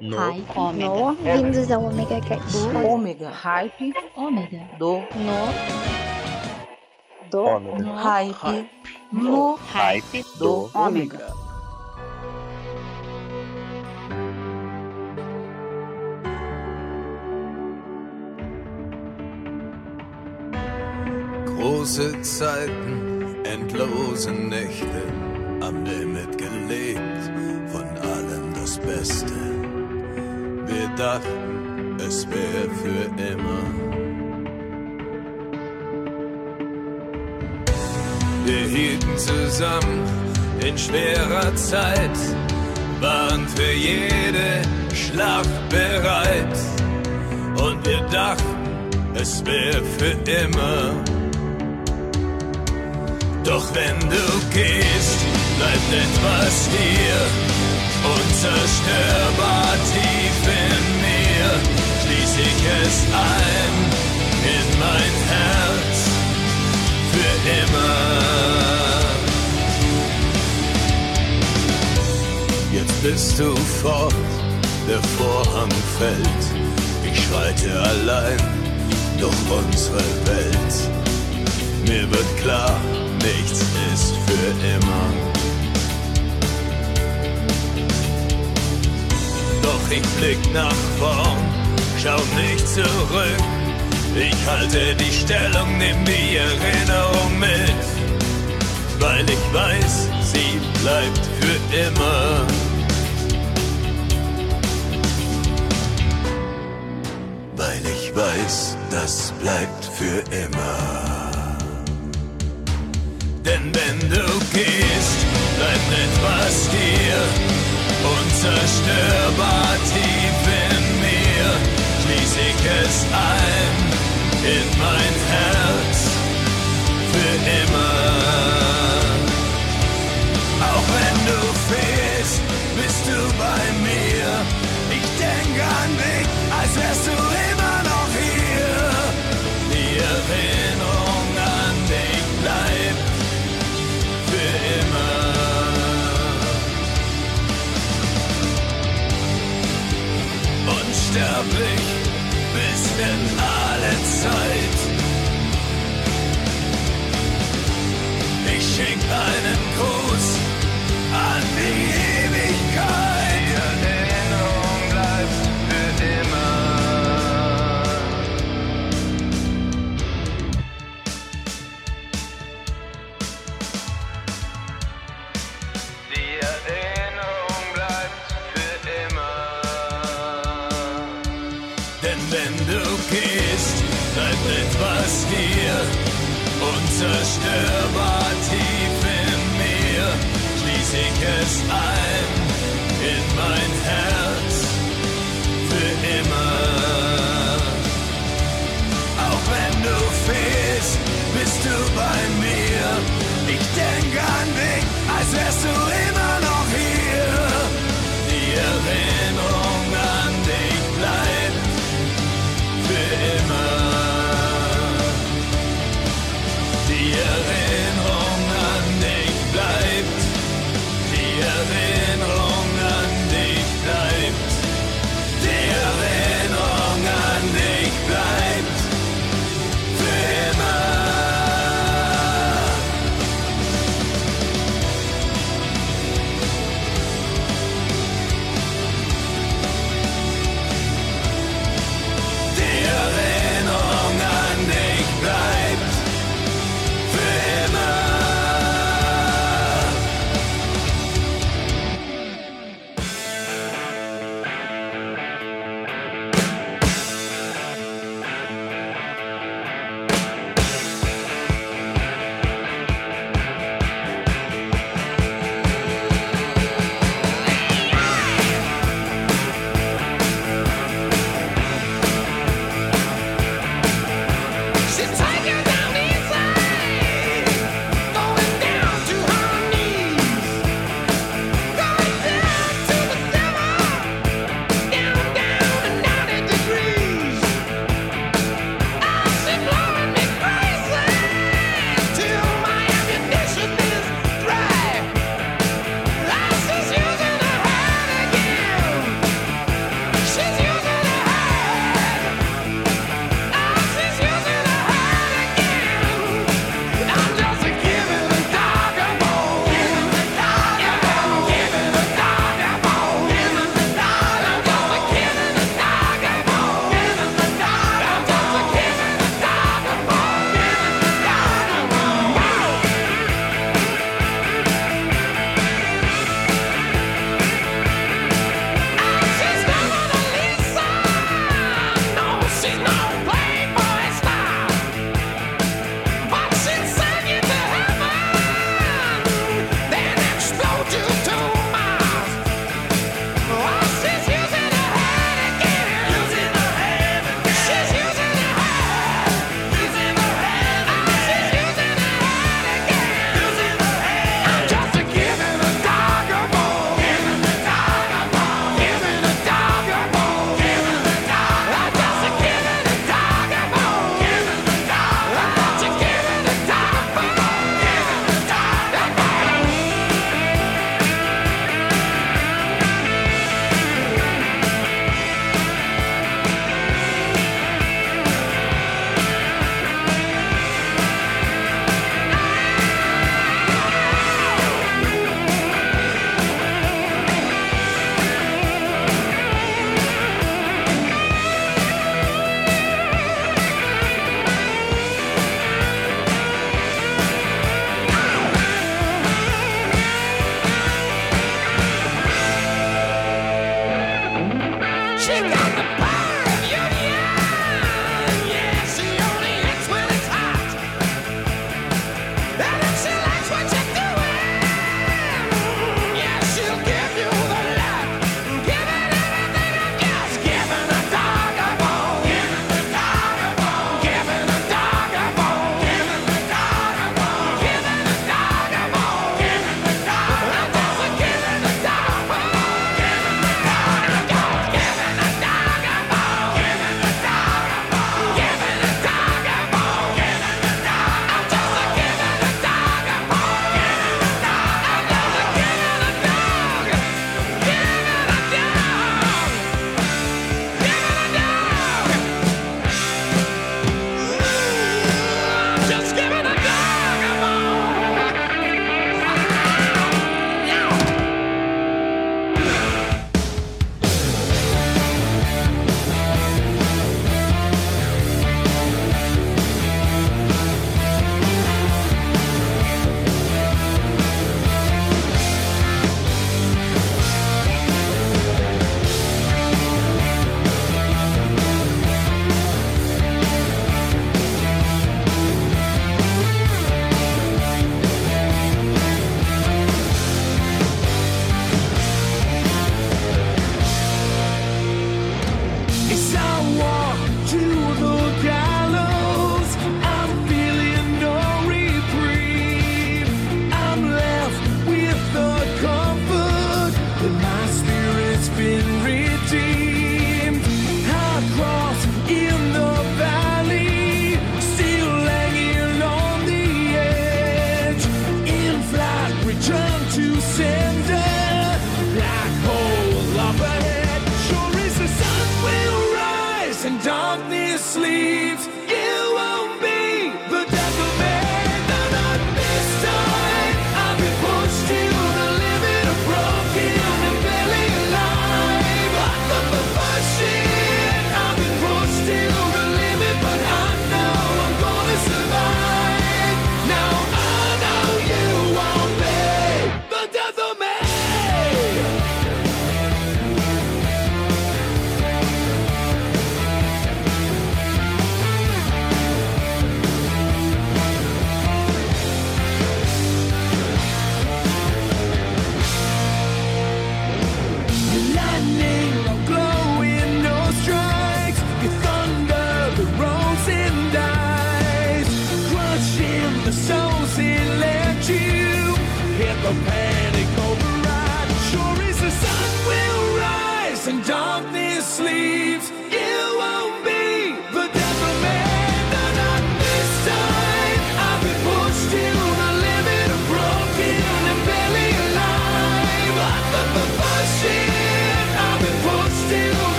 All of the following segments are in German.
No. Hype. No, vindos ao Omega Cast. Ômega. Hype. Ômega. Do. No. Do Ômega. Hype. No. Hype Do. do Ômega. Große Zeiten, endlose Nächte, am Limit gelebt, von allem das Beste. Wir dachten, es wäre für immer. Wir hielten zusammen in schwerer Zeit, waren für jede Schlacht bereit. Und wir dachten, es wäre für immer. Doch wenn du gehst, bleibt etwas hier, unzerstörbar tief in ich es ein in mein Herz für immer. Jetzt bist du fort, der Vorhang fällt. Ich schreite allein durch unsere Welt. Mir wird klar, nichts ist für immer. Doch ich blick nach vorn, schau nicht zurück. Ich halte die Stellung, nimm die Erinnerung mit, weil ich weiß, sie bleibt für immer. Weil ich weiß, das bleibt für immer. Denn wenn du gehst, bleibt etwas hier, unzerstörbar tief. Schließ ich es ein in mein Herz für immer. Auch wenn du fehlst, bist du bei mir. Ich denk an dich, als wärst du immer noch hier. Die Erinnerung an dich bleibt für immer. Unsterblich in alle Zeit. Ich schenk einen Gruß an die unzerstörbar tief in mir. Schließ ich es ein in mein Herz für immer. Auch wenn du fehlst, bist du bei mir. Ich denk an dich, als wärst du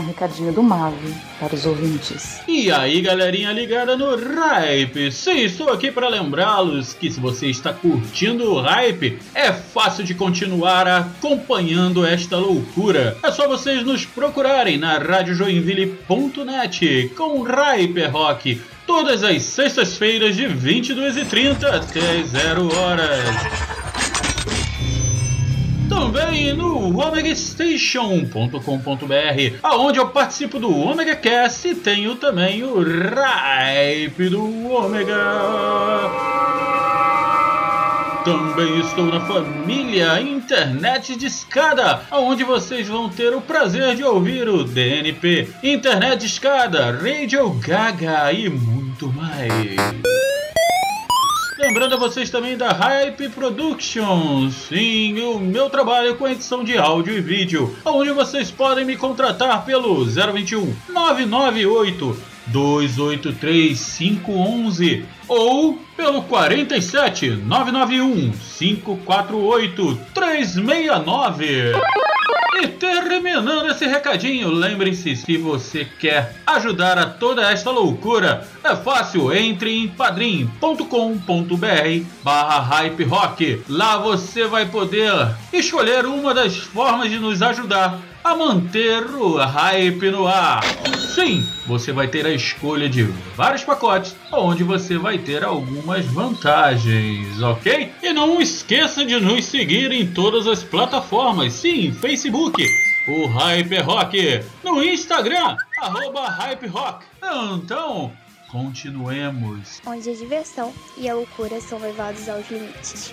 um recadinho do Mave para os ouvintes. E aí, galerinha ligada no Hype? Sim, estou aqui para lembrá-los que se você está curtindo o Hype, é fácil de continuar acompanhando esta loucura. É só vocês nos procurarem na radiojoinville.net com Hyper Rock todas as sextas-feiras de 22h30 até 0 horas também no omegastation.com.br, aonde eu participo do Omega Cast e tenho também o Ripe do Omega. Também estou na família Internet de Escada, onde vocês vão ter o prazer de ouvir o DNP, Internet de Escada, Radio Gaga e muito mais. Lembrando a vocês também da Hype Productions, sim, o meu trabalho com edição de áudio e vídeo, onde vocês podem me contratar pelo 021 998 283 511 ou pelo 47 991 548 369. E terminando esse recadinho, lembre-se, se você quer ajudar a toda esta loucura, é fácil, entre em padrim.com.br barra hype rock. Lá você vai poder escolher uma das formas de nos ajudar a manter o hype no ar. Sim, você vai ter a escolha de vários pacotes, onde você vai ter algumas vantagens, ok? E não esqueça de nos seguir em todas as plataformas, sim, Facebook, o Hype Rock, no Instagram, arroba Hype Rock. Então, continuemos. Onde a diversão e a loucura são levados aos limites.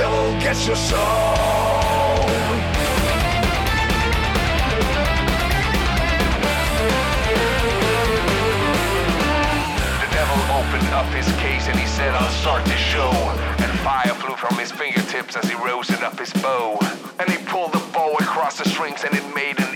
devil gets your soul. The devil opened up his case and he said, I'll start the show. And fire flew from his fingertips as he rose it up his bow. And he pulled the bow across the strings and it made an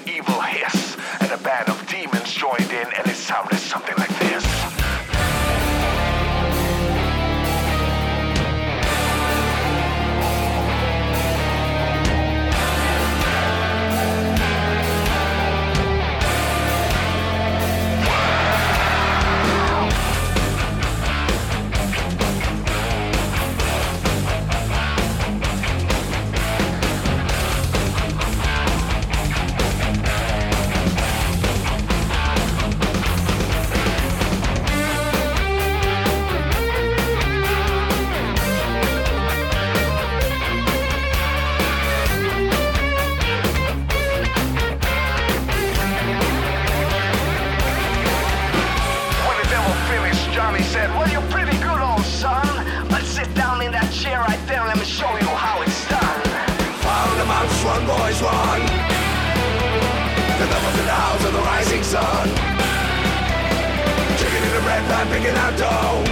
picking out dough.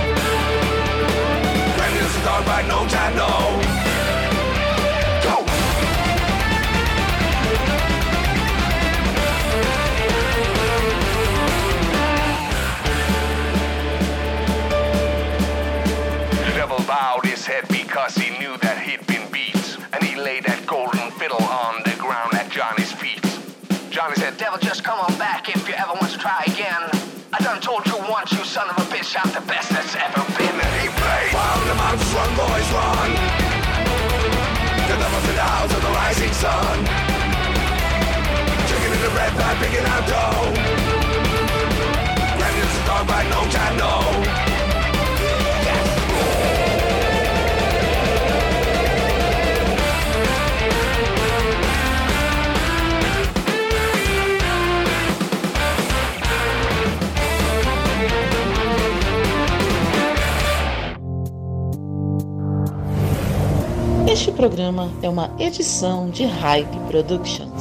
Craving a cigar by no time, no. sun. Drinking in the red light, picking out doors Este programa é uma edição de Hype Production.